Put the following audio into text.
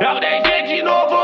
Eu deixei de novo.